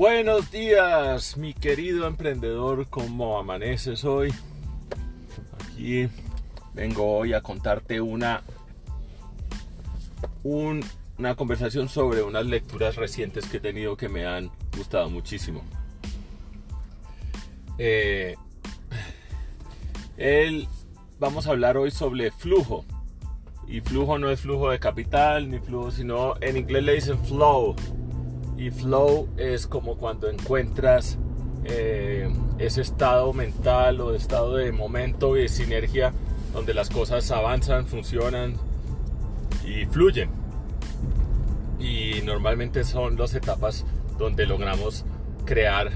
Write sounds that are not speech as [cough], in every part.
Buenos días, mi querido emprendedor, ¿cómo amaneces hoy? Aquí vengo hoy a contarte una, una conversación sobre unas lecturas recientes que he tenido que me han gustado muchísimo. Eh, vamos a hablar hoy sobre flujo. Y flujo no es flujo de capital ni flujo, sino en inglés le dicen flow y flow es como cuando encuentras eh, ese estado mental o estado de momento y de sinergia donde las cosas avanzan, funcionan y fluyen. Y normalmente son las etapas donde logramos crear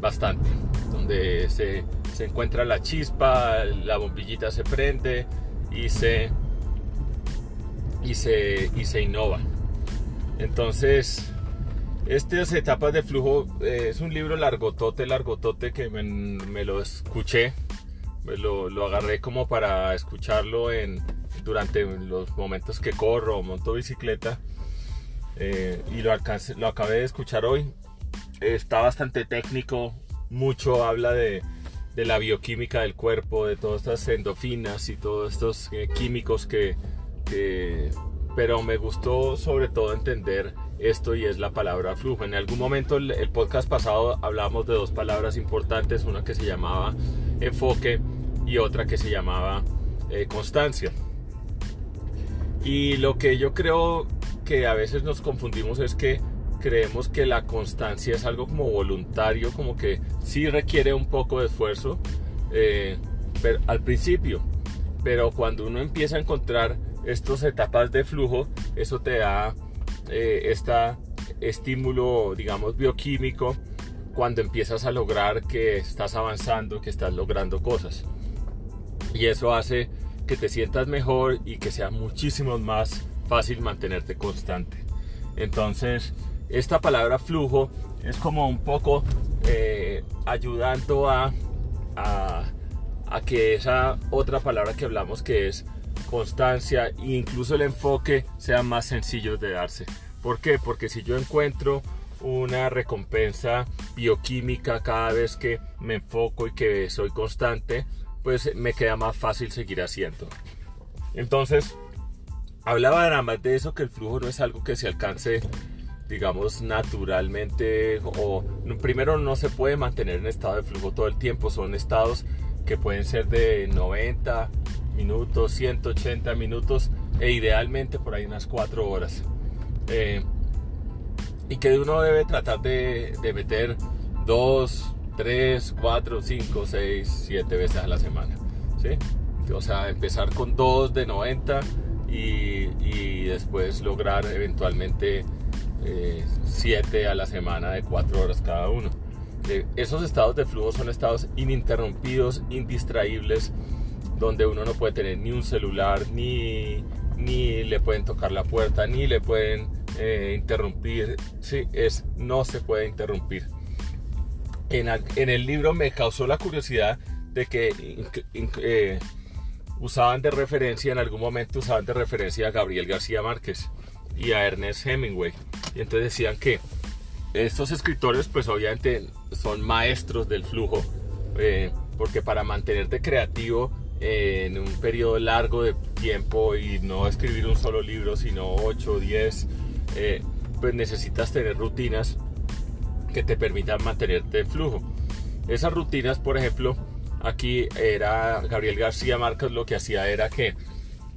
bastante, donde se, se encuentra la chispa, la bombillita se prende y se, y se, y se innova. Entonces, estas etapas de flujo eh, es un libro largotote, largotote que me, lo escuché, me lo, agarré como para escucharlo en, durante los momentos que corro o monto bicicleta eh, y lo, lo acabé de escuchar hoy. Está bastante técnico, mucho habla de, la bioquímica del cuerpo, de todas estas endorfinas y todos estos eh, químicos que, Pero me gustó sobre todo entender esto y es la palabra flujo. En algún momento el, podcast pasado hablábamos de dos palabras importantes, una que se llamaba enfoque y otra que se llamaba eh, constancia. Y lo que yo creo que a veces nos confundimos es que creemos que la constancia es algo como voluntario, como que sí requiere un poco de esfuerzo eh, al principio, pero cuando uno empieza a encontrar estas etapas de flujo, eso te da eh, este estímulo, digamos, bioquímico cuando empiezas a lograr que estás avanzando, que estás logrando cosas. Y eso hace que te sientas mejor y que sea muchísimo más fácil mantenerte constante. Entonces, esta palabra flujo es como un poco eh, ayudando a, a, a, que esa otra palabra que hablamos que es constancia e incluso el enfoque sean más sencillos de darse. ¿Por qué? Porque si yo encuentro una recompensa bioquímica cada vez que me enfoco y que soy constante, pues me queda más fácil seguir haciendo. Entonces, hablaba nada más de eso, que el flujo no es algo que se alcance, digamos, naturalmente, o primero no se puede mantener en estado de flujo todo el tiempo, son estados que pueden ser de 90 minutos, 180 minutos e idealmente por ahí unas 4 horas. Eh, y que uno debe tratar de, meter 2, 3, 4, 5, 6, 7 veces a la semana. ¿sí? O sea, empezar con 2 de 90 y, y después lograr eventualmente 7 eh, a la semana de 4 horas cada uno. Eh, esos estados de flujo son estados ininterrumpidos, indistraíbles, donde uno no puede tener ni un celular, ni, ni le pueden tocar la puerta, ni le pueden eh, interrumpir. Sí, es no se puede interrumpir. En, el libro me causó la curiosidad de que eh, usaban de referencia, en algún momento usaban de referencia a Gabriel García Márquez y a Ernest Hemingway. Y entonces decían que estos escritores pues obviamente son maestros del flujo, eh, porque para mantenerte creativo en un periodo largo de tiempo y no escribir un solo libro, sino 8 o 10, pues necesitas tener rutinas que te permitan mantenerte en flujo. Esas rutinas, por ejemplo, aquí era Gabriel García Márquez lo que hacía era que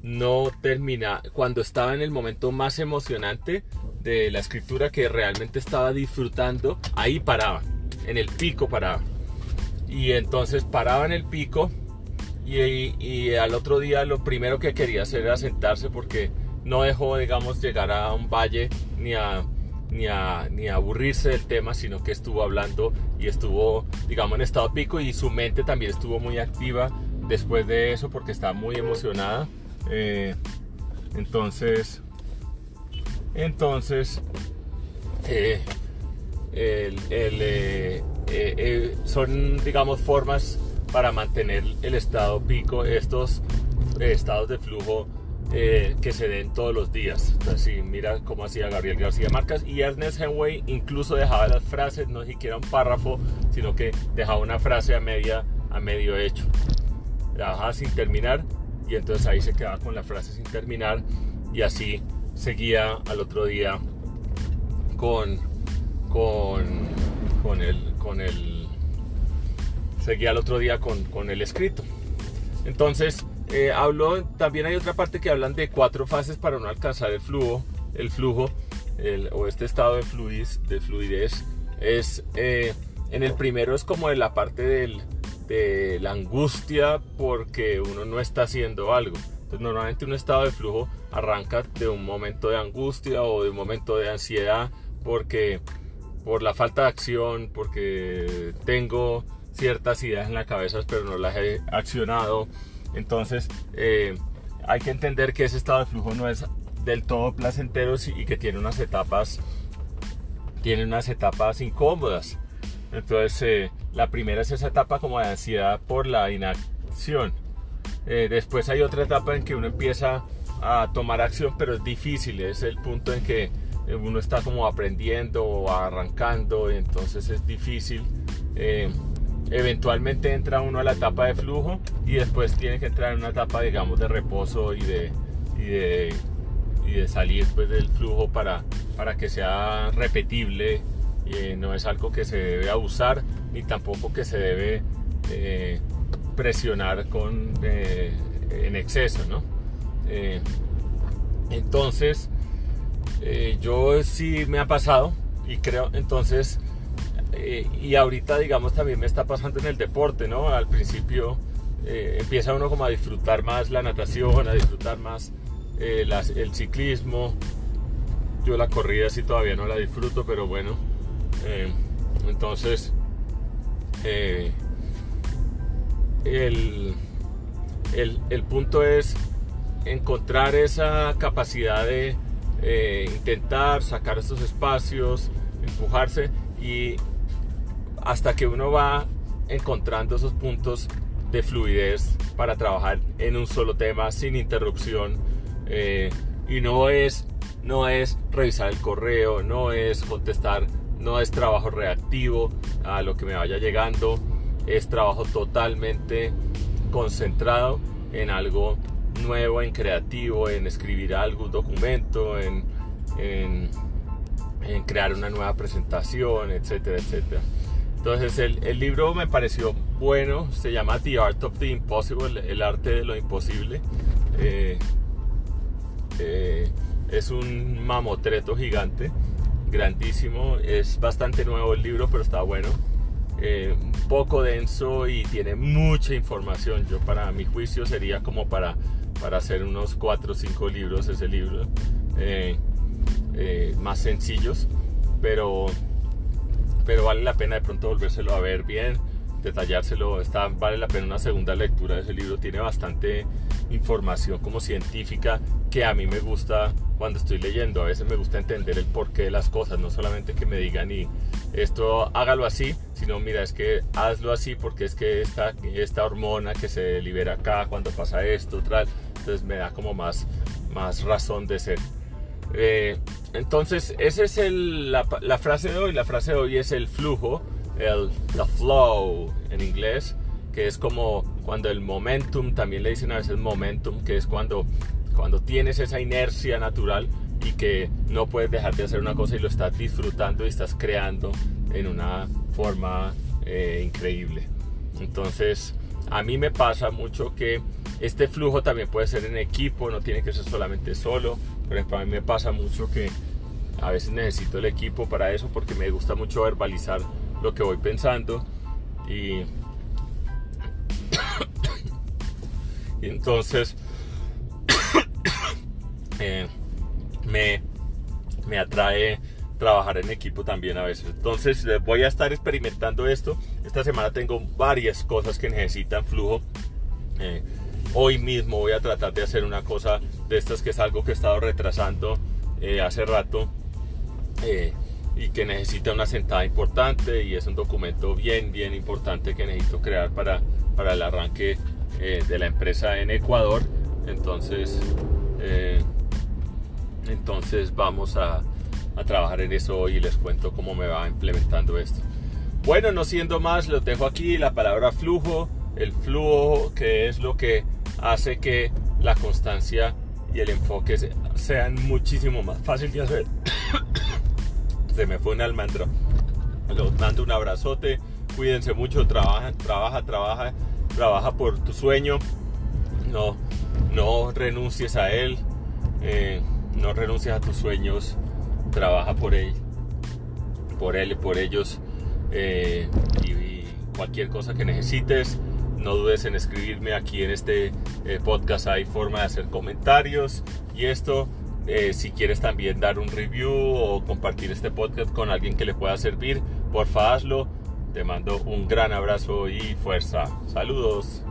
no termina, cuando estaba en el momento más emocionante de la escritura que realmente estaba disfrutando, ahí paraba, en el pico paraba. Y entonces paraba en el pico y, al otro día lo primero que quería hacer era sentarse porque no dejó, digamos, llegar a un valle ni a, ni a, ni aburrirse del tema, sino que estuvo hablando y estuvo, digamos, en estado pico y su mente también estuvo muy activa después de eso porque estaba muy emocionada. Eh, entonces, entonces, eh, eh, son, digamos, formas para mantener el estado pico, estos estados de flujo eh, que se den todos los días. Entonces, mira cómo hacía Gabriel García Márquez y Ernest Hemingway incluso dejaba las frases, no siquiera un párrafo, sino que dejaba una frase a, media, a medio hecho. La dejaba sin terminar y entonces ahí se quedaba con la frase sin terminar y así seguía al otro día con, con, con, el, con el, seguía al otro día con, con el escrito. Entonces, eh, habló, también hay otra parte que hablan de cuatro fases para no alcanzar el flujo, el flujo o este estado de, fluidez, de fluidez. Es, eh, en el primero es como de la parte del, de la angustia porque uno no está haciendo algo. Entonces normalmente un estado de flujo arranca de un momento de angustia o de un momento de ansiedad porque por la falta de acción, porque tengo ciertas ideas en la cabeza pero no las he accionado entonces, eh, hay que entender que ese estado de flujo no es del todo placentero y que tiene unas etapas, tiene unas etapas incómodas. Entonces, eh, la primera es esa etapa como de ansiedad por la inacción. Eh, después hay otra etapa en que uno empieza a tomar acción, pero es difícil. Es el punto en que uno está como aprendiendo o arrancando, entonces es difícil eventualmente entra uno a la etapa de flujo y después tiene que entrar en una etapa, digamos, de reposo y de, y de, salir pues, del flujo para, para que sea repetible. y no es algo que se debe abusar ni tampoco que se debe eh, presionar con, eh, en exceso. ¿no? Eh, entonces, yo sí me ha pasado y creo entonces eh, y ahorita, digamos, también me está pasando en el deporte, ¿no? Al principio eh, empieza uno como a disfrutar más la natación, a disfrutar más eh, el ciclismo. Yo la corrida sí todavía no la disfruto, pero bueno. entonces, el, el, el punto es encontrar esa capacidad de intentar sacar esos espacios, empujarse y hasta que uno va encontrando esos puntos de fluidez para trabajar en un solo tema sin interrupción eh, y no es no es revisar el correo no es contestar no es trabajo reactivo a lo que me vaya llegando es trabajo totalmente concentrado en algo nuevo en creativo en escribir algún documento en, en, en crear una nueva presentación etcétera etcétera entonces el, libro me pareció bueno, se llama The Art of the Impossible, el arte de lo imposible. Eh, eh, es un mamotreto gigante, grandísimo, es bastante nuevo el libro, pero está bueno. Eh, poco denso y tiene mucha información. Yo para mi juicio sería como para, para hacer unos 4 o 5 libros ese libro, más sencillos, pero pero vale la pena de pronto volvérselo a ver bien, detallárselo, está, vale la pena una segunda lectura de ese libro, tiene bastante información como científica que a mí me gusta cuando estoy leyendo, a veces me gusta entender el porqué de las cosas, no solamente que me digan y esto hágalo así, sino mira, es que hazlo así porque es que esta, esta hormona que se libera acá cuando pasa esto, tal, entonces me da como más, más razón de ser. Eh, entonces, esa es la, frase de hoy. La frase de hoy es el flujo, el flow en inglés, que es como cuando el momentum, también le dicen a veces momentum, que es cuando, cuando tienes esa inercia natural y que no puedes dejar de hacer una cosa y lo estás disfrutando y estás creando en una forma eh, increíble. Entonces, a mí me pasa mucho que este flujo también puede ser en equipo, no tiene que ser solamente solo. Por ejemplo, a mí me pasa mucho que a veces necesito el equipo para eso porque me gusta mucho verbalizar lo que voy pensando y, [coughs] entonces [coughs] eh, me, me atrae trabajar en equipo también a veces. Entonces voy a estar experimentando esto. Esta semana tengo varias cosas que necesitan flujo. Eh, hoy mismo voy a tratar de hacer una cosa de estas que es algo que he estado retrasando eh, hace rato eh, y que necesita una sentada importante y es un documento bien, bien importante que necesito crear para, para el arranque eh, de la empresa en Ecuador. Entonces Eh, entonces vamos a, a trabajar en eso hoy y les cuento cómo me va implementando esto. Bueno, no siendo más, lo dejo aquí, la palabra flujo, el flujo que es lo que hace que la constancia y el enfoque sean muchísimo más fácil de hacer. [coughs] Se me fue un almendro. Los mando un abrazote, cuídense mucho, trabaja, trabaja, trabaja, trabaja por tu sueño, no, no renuncies a él, eh, no renuncies a tus sueños, trabaja por él, por él y por ellos. Eh, y, cualquier cosa que necesites, no dudes en escribirme aquí en este eh, podcast. Hay forma de hacer comentarios y esto. Eh, si quieres también dar un review o compartir este podcast con alguien que le pueda servir, porfa hazlo. Te mando un gran abrazo y fuerza. Saludos.